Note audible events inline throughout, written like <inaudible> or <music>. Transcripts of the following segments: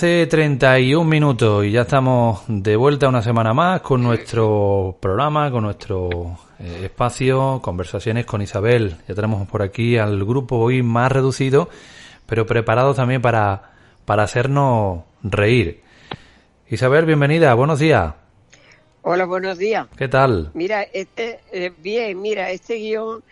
11.31 minutos y ya estamos de vuelta una semana más con nuestro programa, con nuestro eh, espacio, conversaciones con Isabel. Ya tenemos por aquí al grupo hoy más reducido, pero preparado también para, para hacernos reír. Isabel, bienvenida, buenos días. Hola, buenos días. ¿Qué tal? Mira, este, eh, bien, mira, este guion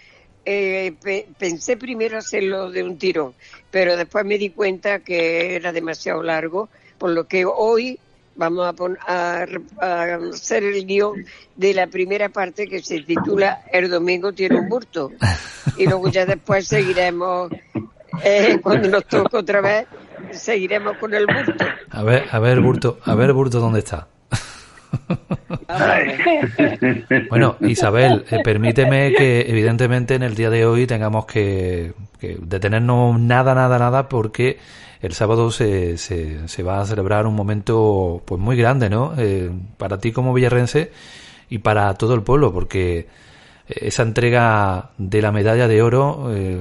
eh, pensé primero hacerlo de un tirón, pero después me di cuenta que era demasiado largo, por lo que hoy vamos a, a, hacer el guion de la primera parte que se titula El domingo tiene un burto. Y luego ya después seguiremos, eh, cuando nos toque otra vez, seguiremos con el burto. A ver, a ver, burto, a ver, burto, ¿dónde está? <laughs> bueno, Isabel, eh, permíteme que evidentemente en el día de hoy tengamos que, detenernos nada, nada, nada, porque el sábado se, se, va a celebrar un momento pues muy grande, ¿no? Eh, para ti como villarrense y para todo el pueblo, porque esa entrega de la medalla de oro eh,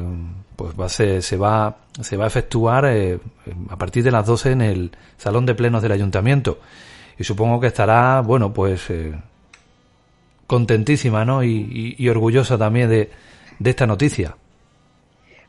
pues va a se va se va a efectuar a partir de las 12 en el salón de plenos del ayuntamiento y supongo que estará, bueno, pues eh, contentísima, ¿no? Y, orgullosa también de, de esta noticia.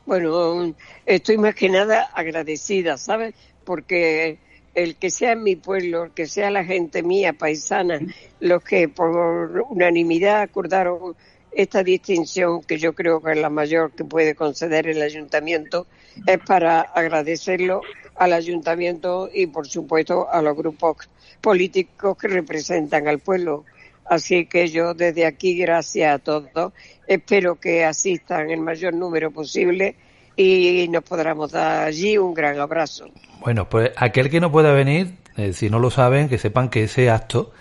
Bueno, estoy más que nada agradecida, ¿sabes? Porque el que sea en mi pueblo, el que sea la gente mía, paisana, los que por unanimidad acordaron esta distinción, que yo creo que es la mayor que puede conceder el ayuntamiento, es para agradecerlo al ayuntamiento y, por supuesto, a los grupos políticos que representan al pueblo. Así que yo desde aquí, gracias a todos, espero que asistan el mayor número posible y nos podamos dar allí un gran abrazo. Bueno, pues aquel que no pueda venir, eh, si no lo saben, que sepan que ese acto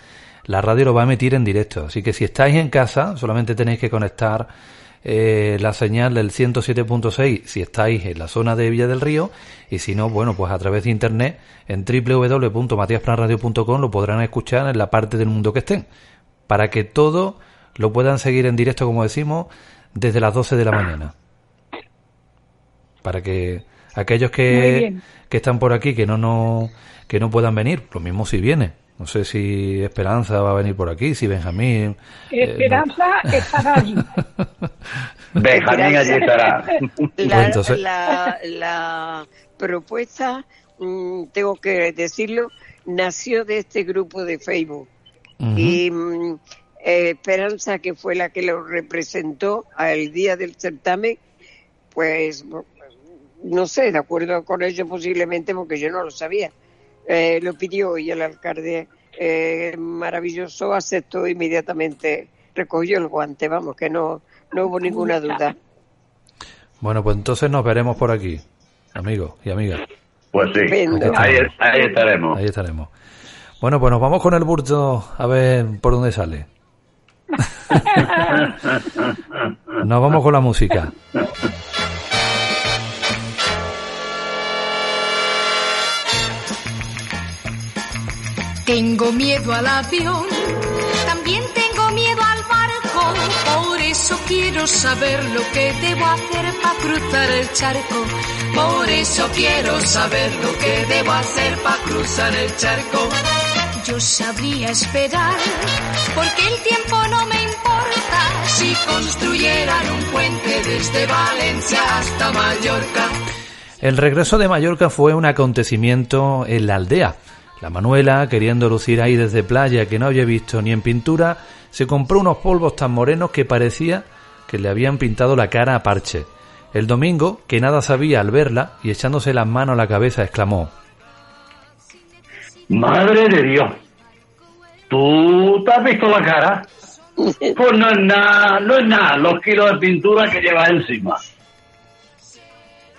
la radio lo va a emitir en directo. Así que si estáis en casa, solamente tenéis que conectar eh, la señal del 107.6 si estáis en la zona de Villa del Río y si no, bueno, pues a través de internet en www.matiasplanradio.com lo podrán escuchar en la parte del mundo que estén para que todo lo puedan seguir en directo, como decimos, desde las 12 de la mañana. Para que aquellos que, que están por aquí que no, no, que no puedan venir, lo mismo si viene no sé si Esperanza va a venir por aquí, si Benjamín. Eh, Esperanza estará allí. <laughs> Benjamín allí estará. La, la, propuesta, mm, tengo que decirlo, nació de este grupo de Facebook. Y mm, eh, Esperanza, que fue la que lo representó al día del certamen, pues no sé, de acuerdo con ello posiblemente, porque yo no lo sabía eh, lo pidió y el alcalde eh, maravilloso aceptó inmediatamente, recogió el guante, vamos, que no, no hubo ninguna duda. Bueno, pues entonces nos veremos por aquí, amigos y amigas. Pues sí, ahí, ahí, estaremos. Ahí estaremos. Bueno, pues nos vamos con el burto a ver por dónde sale. <laughs> nos vamos con la música. <laughs> Tengo miedo al avión, también tengo miedo al barco, por eso quiero saber lo que debo hacer para cruzar el charco. Por eso quiero saber lo que debo hacer para cruzar el charco. Yo sabría esperar, porque el tiempo no me importa si construyeran un puente desde Valencia hasta Mallorca. El regreso de Mallorca fue un acontecimiento en la aldea la Manuela, queriendo lucir ahí desde playa que no había visto ni en pintura, se compró unos polvos tan morenos que parecía que le habían pintado la cara a parche. El domingo, que nada sabía al verla y echándose las manos a la cabeza, exclamó Madre de Dios, ¿tú te has visto la cara? Pues no es nada, no es nada, los kilos de pintura que llevas encima.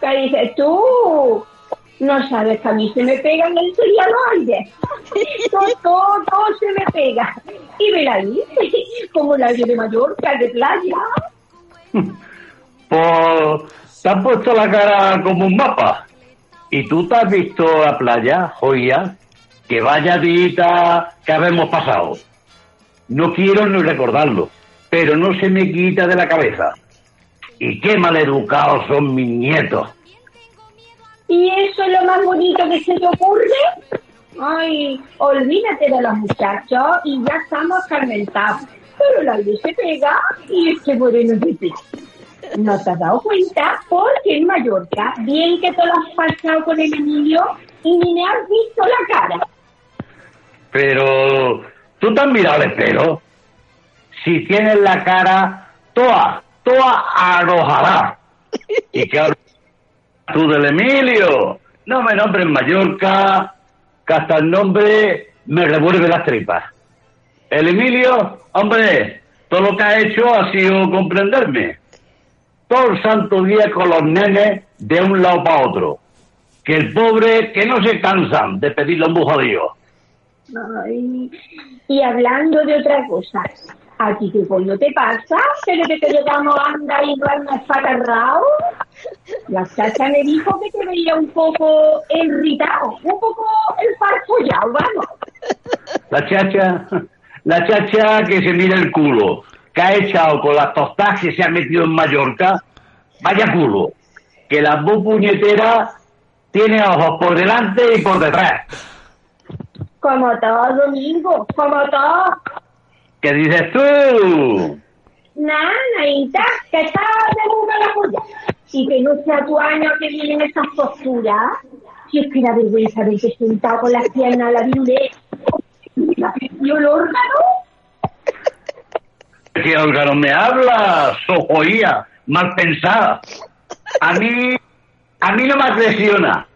¿Qué dices tú? No sabes a mí se me pegan el aire. todo, todo, todo se me pega. Y ven ahí, como el aire de Mallorca, de playa. Pues te has puesto la cara como un mapa. ¿Y tú te has visto la playa, joya? Que vaya dita que habemos pasado. No quiero ni recordarlo, pero no se me quita de la cabeza. Y qué maleducados son mis nietos ¿Y eso es lo más bonito que se te ocurre? Ay, olvídate de los muchachos y ya estamos carmentados. Pero la luz se pega y este moreno se pega. ¿No te has dado cuenta? Porque en Mallorca, bien que te lo has pasado con el Emilio y ni me has visto la cara. Pero, ¿tú te has mirado el pelo? Si tienes la cara toda, toda arrojada. <laughs> ¿Y hablas tú del Emilio? No me nombres Mallorca, que hasta el nombre me revuelve las tripas. El Emilio, hombre, todo lo que ha hecho ha sido comprenderme. Todo el santo día con los nenes de un lado para otro. Que el pobre, que no se cansan de pedirle un bujo a Dios. Ay, y hablando de otra cosa, ¿a ti qué coño te pasa? ¿Pero que te llegamos anda y no espatarrado? La chacha me dijo que te veía un poco irritado, un poco el farfollado, vamos. La chacha, la chacha que se mira el culo, que ha echado con las tostadas que se ha metido en Mallorca, vaya culo, que la voz puñetera tiene ojos por delante y por detrás. Como todo, Domingo, como todo. ¿Qué dices tú? Nada, Naita, que está de boca la polla. Y que no sea tu año que vienen esas posturas. Si es que la vergüenza de que sentado con las piernas a la. ¿La perdió el órgano? ¿Qué órgano me hablas? Sojoía, mal pensada. A mí, a mí no me presiona.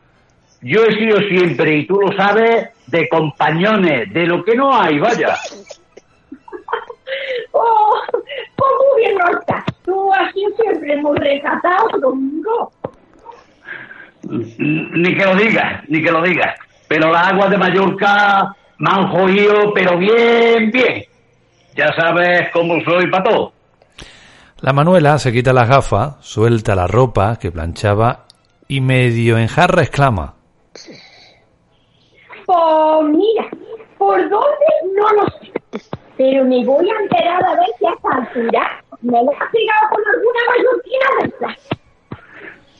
Yo he sido siempre, y tú lo sabes, de compañones, de lo que no hay, vaya. Oh, pues muy bien no estás. Tú así siempre muy recatado, Domingo. Ni que lo digas, ni que lo digas. Pero las aguas de Mallorca me han jodido, pero bien, bien. Ya sabes cómo soy para todo. La Manuela se quita las gafas, suelta la ropa que planchaba y medio en jarra exclama. Pues mira, ¿por dónde? No lo sé. Pero me voy a enterar a ver si a esta altura me lo has pegado con alguna mallorquina de estas.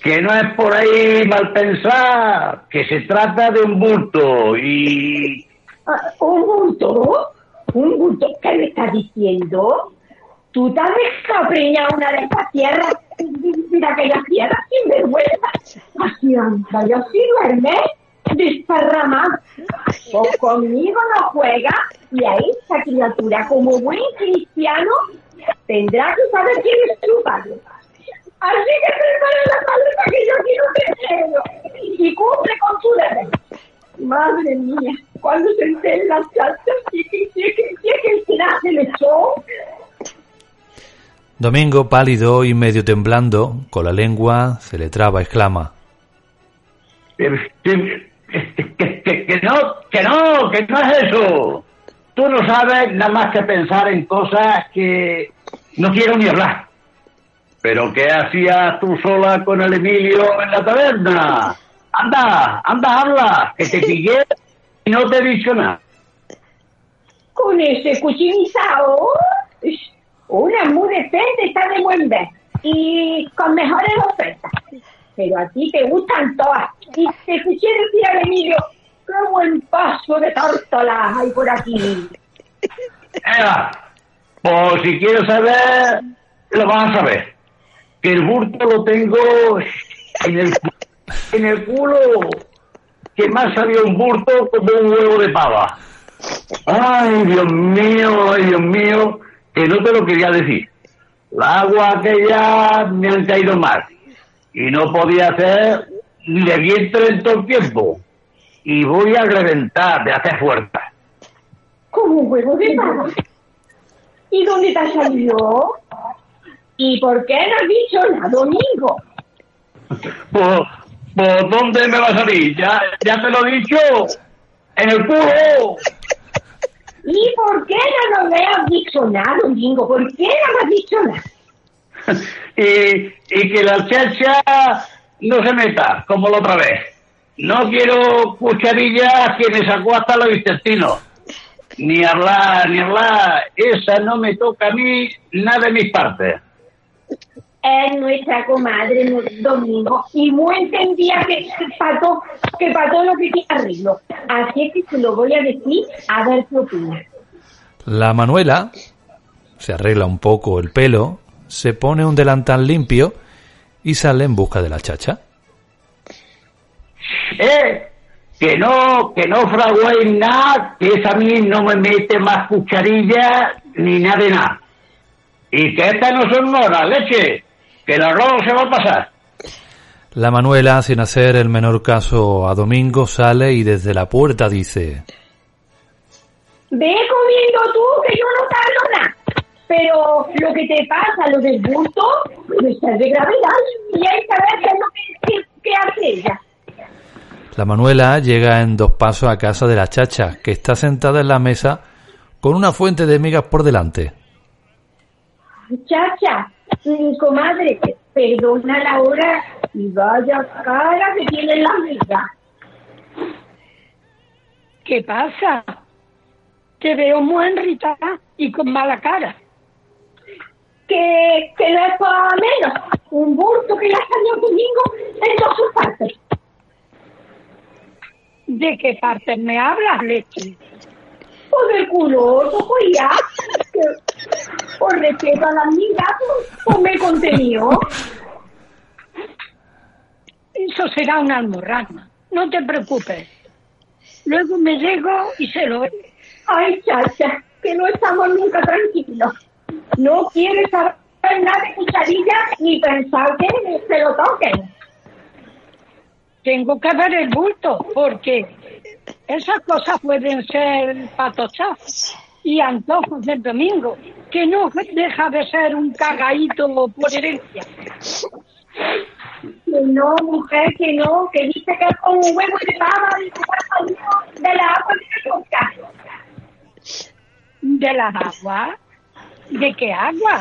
Que no es por ahí mal pensar, que se trata de un bulto y... Ah, ¿Un bulto? ¿Un bulto? ¿Qué me estás diciendo? ¿Tú te has dejado preñar una de estas tierras, de aquellas tierras sin vergüenza? Así anda, yo sí duerme, desparramado. Pues <laughs> conmigo no juega y a esta criatura, como buen cristiano, tendrá que saber quién es su padre. Así que prepara la paleta que yo quiero tenerlo y cumple con su deber. Madre mía, cuando se enteren las que sí que sí que será se le echó. Domingo, pálido y medio temblando, con la lengua se le traba, exclama. Que, que- que- que- que no, que no, que no es eso. Tú no sabes nada más que pensar en cosas que no quiero ni hablar. Pero ¿qué hacías tú sola con el Emilio en la taberna? Anda, anda, habla, que te <laughs> pillé y no te he dicho nada. Con ese cuchinizado, una muy decente está de buen ver y con mejores ofertas. Pero a ti te gustan todas. Y te escuché decir al Emilio, qué buen paso de tártalas hay por aquí. Eva, pues si quieres saber, lo vas a saber. Que el burto lo tengo en el, en el culo, que me ha salido un burto como un huevo de pava. Ay, Dios mío, ay, Dios mío, que no te lo quería decir. La agua aquella me han caído mal y no podía hacer ni de vientre en todo el tiempo. Y voy a reventar de hacer fuerza. Como un huevo de pavo. ¿Y dónde te ha salido? ¿Y por qué no has dicho nada, Domingo? ¿Por, por dónde me va a salir? Ya, ya te lo he dicho. En el culo. ¿Y por qué no nos me has dicho nada, Domingo? ¿Por qué no me has dicho nada? <laughs> Y, y que la chacha no se meta, como la otra vez. No quiero cucharillas que me sacó hasta los intestinos. Ni hablar, ni hablar. Esa no me toca a mí nada de mis partes. es nuestra comadre Domingo y muy entendía que para todo, que todo lo que tiene arreglo. Así es que se lo voy a decir a ver qué opina. La Manuela se arregla un poco el pelo, se pone un delantal limpio y sale en busca de la chacha. Eh, que no, que no fraguéis nada, que esa a mí no me mete más cucharilla ni nada de nada. Y que estas no son moras, leche, que el arroz se va a pasar. La Manuela, sin hacer el menor caso a Domingo, sale y desde la puerta dice... Ve comiendo tú, que yo no tardo nada. Pero lo que te pasa, lo del bulto, pues es de gravedad. Y hay que ver qué es lo que, que hace ella. La Manuela llega en dos pasos a casa de la chacha, que está sentada en la mesa con una fuente de migas por delante. Chacha, mi comadre, perdona la hora y vaya cara que tiene la migas. ¿Qué pasa? Te veo muy enritada y con mala cara. Que, que no es para menos. Un bulto que ya salió domingo en dos sus partes. ¿De qué parte me hablas, leche? Pues del culoso, pues ya. Por respeto a la amiga, pues me contenido. Eso será una almorrana. No te preocupes. Luego me llego y se lo... Ay, chacha, que no estamos nunca tranquilos. No quieres saber nada de cucharilla ni pensar que se lo toquen. Tengo que ver el bulto, porque esas cosas pueden ser patochas y antojos del domingo, que no deja de ser un cagadito por herencia. Que no, mujer, que no, que dice que es con un huevo de baba y de la agua de la coca. ¿De la agua? ¿De qué agua?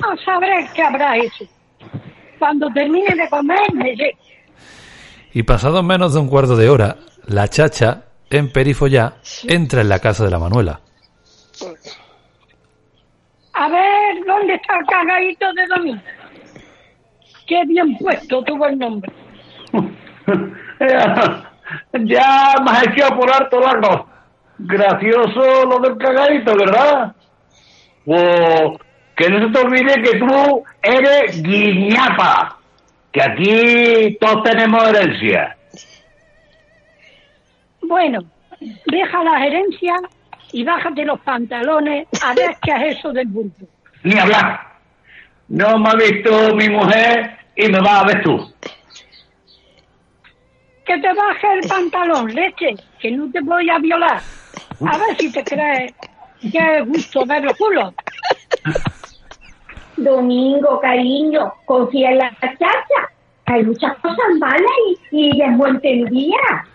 No sabré qué habrá hecho. Cuando termine de comer, me llego. Y pasado menos de un cuarto de hora, la chacha, en perifollá, entra en la casa de la Manuela. A ver, ¿dónde está el cagadito de domingo? Qué bien puesto tuvo el nombre. <laughs> ya me has echado por harto largo. Gracioso lo del cagadito, ¿verdad? O que no se te olvide que tú eres guiñapa, que aquí todos tenemos herencia. Bueno, deja la herencia y bájate los pantalones a ver qué es eso del bulto. Ni hablar. No me ha visto mi mujer y me va a ver tú. Que te baje el pantalón, leche, que no te voy a violar. A ver si te crees que es gusto ver los culos. Domingo, cariño, confía en la chacha. Hay muchas cosas malas y, y ella es muy entendida.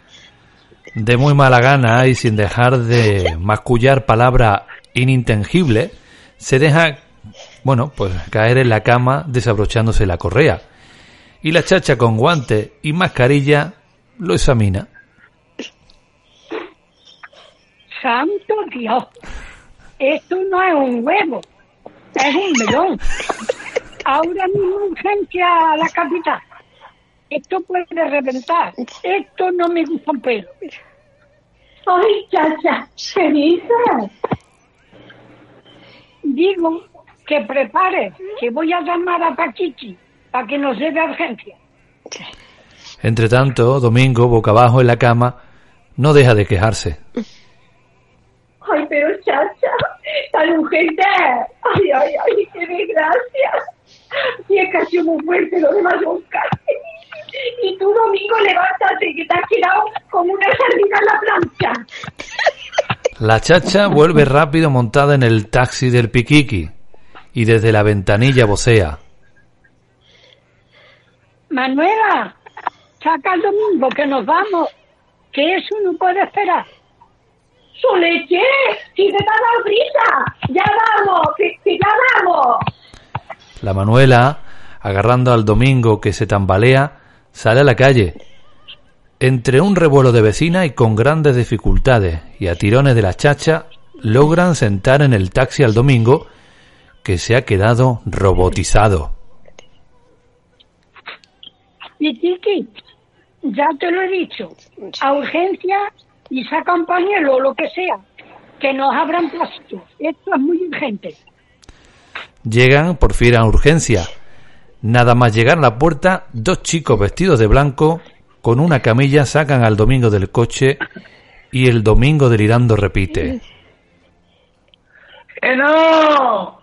De muy mala gana y sin dejar de mascullar palabra inintangible, se deja, bueno, pues caer en la cama desabrochándose la correa. Y la chacha con guante y mascarilla lo examina. Santo Dios, esto no es un huevo, es un melón. Ahora mismo urgencia a la capital. Esto puede reventar. Esto no me gusta un pelo. Ay, chacha, ¿qué dices? Digo que prepare, que voy a llamar a Pachichi para que nos lleve a urgencia. Entre tanto, Domingo, boca abajo en la cama, no deja de quejarse. Ay, pero chacha, tan urgente. Ay, ay, ay, qué desgracia. Y es casi muy fuerte lo de Mallorca. Y tú, Domingo, levántate, que te has quedado como una sardina en la plancha. La chacha vuelve rápido montada en el taxi del Piquiqui y desde la ventanilla vocea. Manuela, saca el domingo que nos vamos, que eso no puede esperar. ¡Su leche! ¡Si te da la prisa! ¡Ya vamos! ¡Que, que ya vamos! La Manuela, agarrando al domingo que se tambalea, sale a la calle. Entre un revuelo de vecina y con grandes dificultades y a tirones de la chacha, logran sentar en el taxi al domingo que se ha quedado robotizado. Y Tiki, ya te lo he dicho, a urgencia y sacan pañuelo o lo que sea, que nos abran pasto. Esto es muy urgente. Llegan por fin a urgencia. Nada más llegar a la puerta, dos chicos vestidos de blanco con una camilla sacan al domingo del coche y el domingo delirando repite. ¡Que no!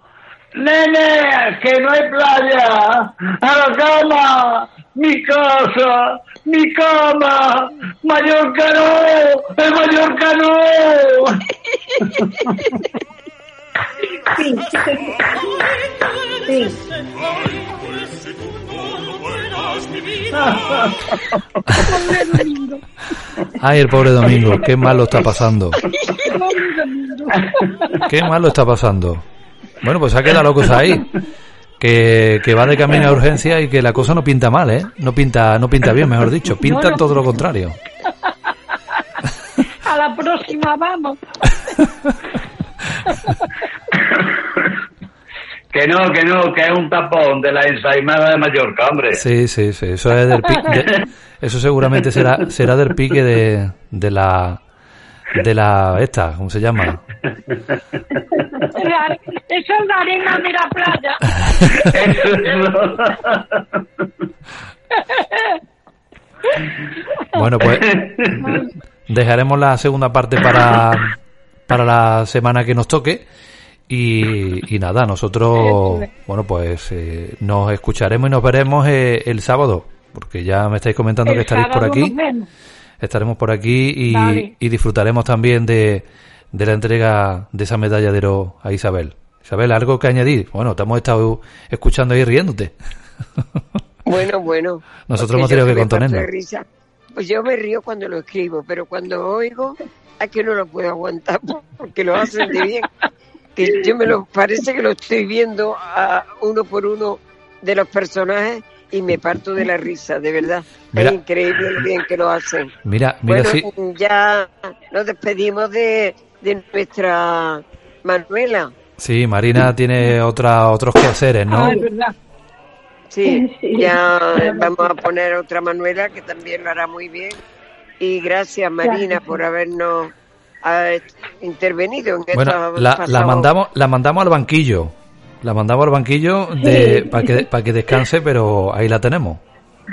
¡Nene! ¡Que no hay playa! ¡A la cama! ¡Mi casa! ¡Mi cama! ¡Mallorca no! ¡El Mallorca no! Sí, sí. Ay, el pobre Domingo, qué mal lo está pasando. Qué mal lo está pasando. Bueno, pues ha quedado la cosa ahí. Que, que va de camino a urgencia y que la cosa no pinta mal, ¿eh? No pinta, no pinta bien, mejor dicho. Pinta No, no. todo lo contrario. A la próxima vamos. <laughs> Que no, que no, que es un tapón de la ensaimada de Mallorca, hombre. Sí, sí, sí. Eso es del pi- de- eso seguramente será, será del pique de, de la, de la, esta, ¿cómo se llama? <laughs> La- Esa es la arena de la playa. Eso <laughs> Bueno, pues dejaremos la segunda parte para, para la semana que nos toque. Y, y nada, nosotros, bueno, pues eh, nos escucharemos y nos veremos eh, el sábado, porque ya me estáis comentando que estaréis por aquí. nos vemos. Estaremos por aquí y, Vale. y disfrutaremos también de, de la entrega de esa medalla de oro a Isabel. Isabel, ¿algo que añadir? Bueno, te hemos estado escuchando ahí riéndote. <laughs> Bueno, bueno. Nosotros hemos tenido que contenernos. Pues yo me río cuando lo escribo, pero cuando oigo, es que no lo puedo aguantar porque lo hacen de bien. Que yo me lo parece que lo estoy viendo a uno por uno de los personajes y me parto de la risa, de verdad. Mira. Es increíble lo bien que lo hacen. Mira, mira, bueno, sí. ya nos despedimos de, de nuestra Manuela. Sí, Marina tiene otra, otros quehaceres, ¿no? Ah, es verdad. Sí, ya vamos a poner otra Manuela que también lo hará muy bien. Y gracias Marina por habernos ah, intervenido en Bueno, estos la, la mandamos, la mandamos al banquillo. La mandamos al banquillo de, para que, para que descanse, pero ahí la tenemos.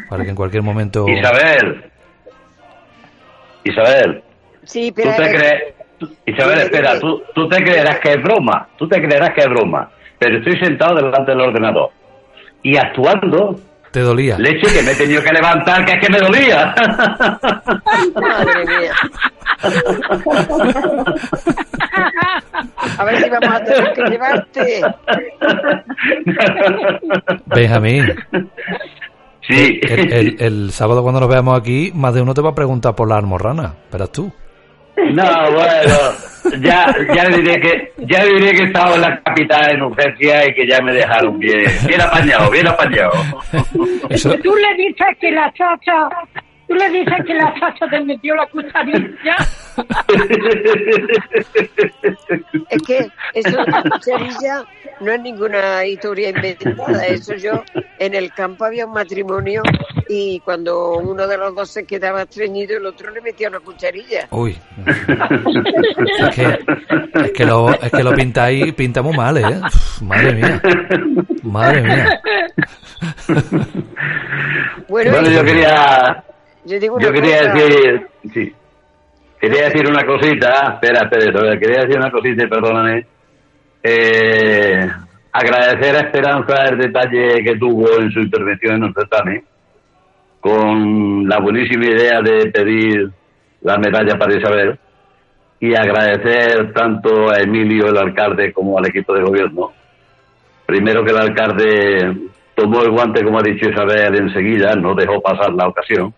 Para que en cualquier momento. Isabel. Isabel, Sí, tú pero te crees... tú- Isabel, espera, tú, tú te creerás que es broma. Tú te creerás que es broma. Pero estoy sentado delante del ordenador. Y actuando, Te dolía. leche que me he tenido que levantar, que es que me dolía. Madre mía. A ver si vamos a tener que llevarte. Benjamín, Sí. el, el- el sábado cuando nos veamos aquí, más de uno te va a preguntar por la almorrana. Verás tú. No, bueno, ya, ya le diré que, ya le diré que estaba en la capital en urgencia y que ya me dejaron bien, bien apañado, bien apañado. Eso, Tú le dices que la chacha, tú le dices que la chacha te metió la cucharilla. Es que eso de la cucharilla no es ninguna historia inventada. Eso yo, en el campo había un matrimonio y cuando uno de los dos se quedaba estreñido, el otro le metía una cucharilla. uy. Es que, es que lo, es que lo pintáis, pinta muy mal, ¿eh? Uf, madre mía. Madre mía. Bueno, yo quería, yo digo una yo quería cosa, decir, sí, quería decir una cosita, espera, espera, quería decir una cosita y perdóname. Eh, agradecer a Esperanza el detalle que tuvo en su intervención en el certamen, con la buenísima idea de pedir la medalla para Isabel, y agradecer tanto a Emilio, el alcalde, como al equipo de gobierno. Primero que el alcalde tomó el guante, como ha dicho Isabel, enseguida, no dejó pasar la ocasión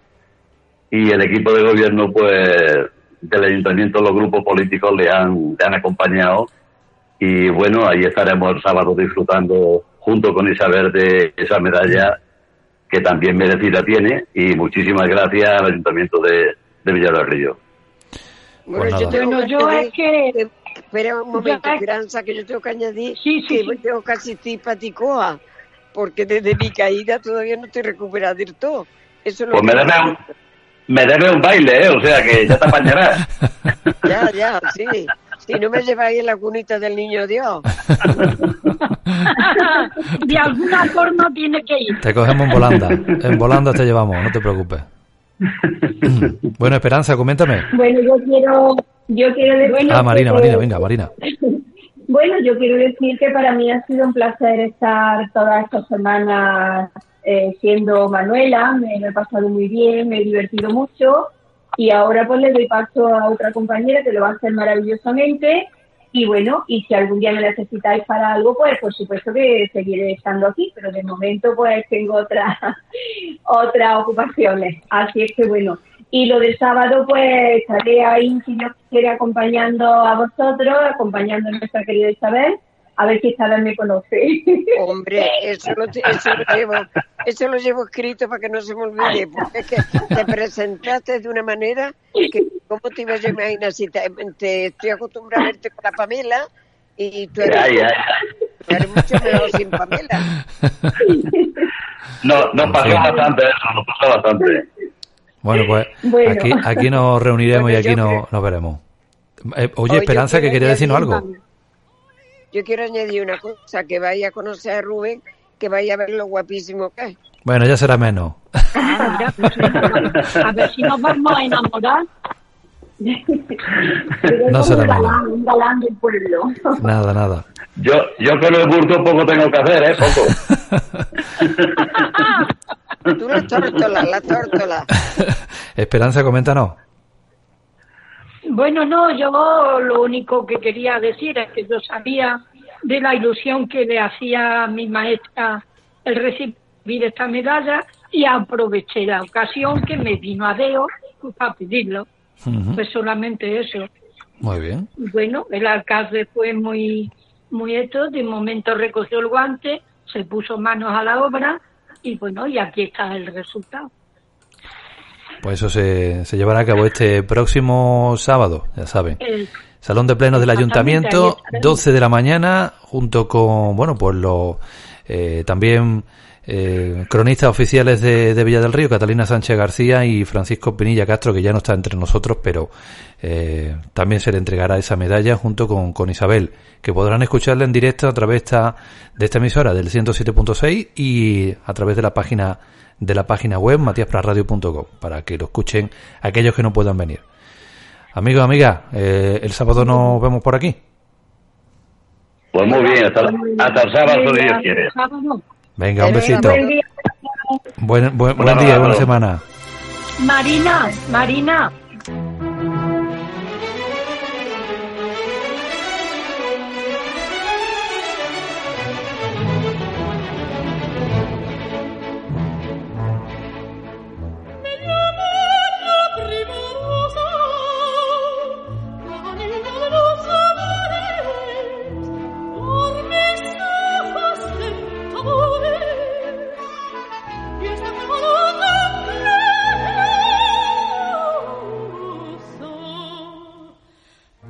y el equipo de gobierno, pues, del ayuntamiento, los grupos políticos le han, le han acompañado. Y bueno, ahí estaremos el sábado disfrutando junto con Isabel de esa medalla que también merecida tiene. Y muchísimas gracias al ayuntamiento de, de Villar del Río. Bueno, Pues yo tengo yo añadir- es que Espera un momento, Esperanza, que yo tengo que añadir Sí, sí, que sí. tengo que asistir paticoa, porque desde mi caída todavía no estoy recuperada del todo. Eso es lo Pues me un, me debe un baile, ¿eh? O sea que ya te apañarás. <laughs> Ya, ya, sí. Si no me lleváis en la cunita del niño Dios. <laughs> de alguna forma tiene que ir. Te cogemos en volanda. En volanda te llevamos, no te preocupes. <laughs> Bueno, Esperanza, coméntame. Bueno, yo quiero, yo quiero decir Ah, Marina, Marina, venga, Marina. Bueno, yo quiero decir que para mí ha sido un placer estar todas estas semanas eh, siendo Manuela, me he pasado muy bien, me he divertido mucho y ahora pues le doy paso a otra compañera que lo va a hacer maravillosamente y bueno, y si algún día me necesitáis para algo, pues por supuesto que seguiré estando aquí, pero de momento pues tengo otras <laughs> otras ocupaciones, así es que bueno. Y lo del sábado, pues estaré ahí, si Dios quiere, acompañando a vosotros, acompañando a nuestra querida Isabel, a ver si Isabel me conoce. <laughs> Hombre, eso lo, eso lo llevo, eso lo llevo escrito para que no se me olvide, porque es que te presentaste de una manera que, ¿cómo te ibas a imaginar? Si te, te estoy acostumbrada a verte con la Pamela y tú eres, Ay, ay, ay. tú eres mucho mejor sin Pamela. No, nos pasó Sí. bastante eso, nos pasó bastante. Bueno, pues Bueno. aquí, aquí nos reuniremos Bueno, y aquí yo no, creo- nos veremos. Eh, oye, Oye, Esperanza, que quería decirnos algo. Yo quiero añadir una cosa, que vaya a conocer a Rubén, que vaya a ver lo guapísimo que es. Bueno, ya será menos. Ah, mira, pues, a ver si nos vamos a enamorar. No será un malo. galán, un galán del pueblo. Nada, nada. Yo, yo con el burdo poco tengo que hacer, ¿eh? Poco. <laughs> Tú la tórtola, la tórtola. <laughs> Esperanza, coméntanos. Bueno, no, yo lo único que quería decir es que yo sabía de la ilusión que le hacía a mi maestra el recibir esta medalla y aproveché la ocasión que me vino a Deo pues, para pedirlo. Ujú. Pues solamente eso. Muy bien. Bueno, el alcalde fue muy, muy esto, de momento recogió el guante, se puso manos a la obra y bueno, y aquí está el resultado. Pues eso se, se llevará a cabo este próximo sábado, ya saben. Salón de plenos del ayuntamiento, ahí estaremos. 12 de la mañana, junto con, bueno, pues los eh, también eh, cronistas oficiales de, de Villa del Río, Catalina Sánchez García y Francisco Pinilla Castro, que ya no está entre nosotros, pero eh, también se le entregará esa medalla junto con, con Isabel, que podrán escucharla en directo a través esta, de esta emisora del 107.6 y a través de la página de la página web matiaspraradio.com para que lo escuchen aquellos que no puedan venir. Amigos, amigas, eh, el sábado nos vemos por aquí. Pues muy bien, hasta, hasta el sábado, si Dios quiere. sábado. Venga, un besito. Buen día. Buen, buen, día, buena semana. Marina, Marina,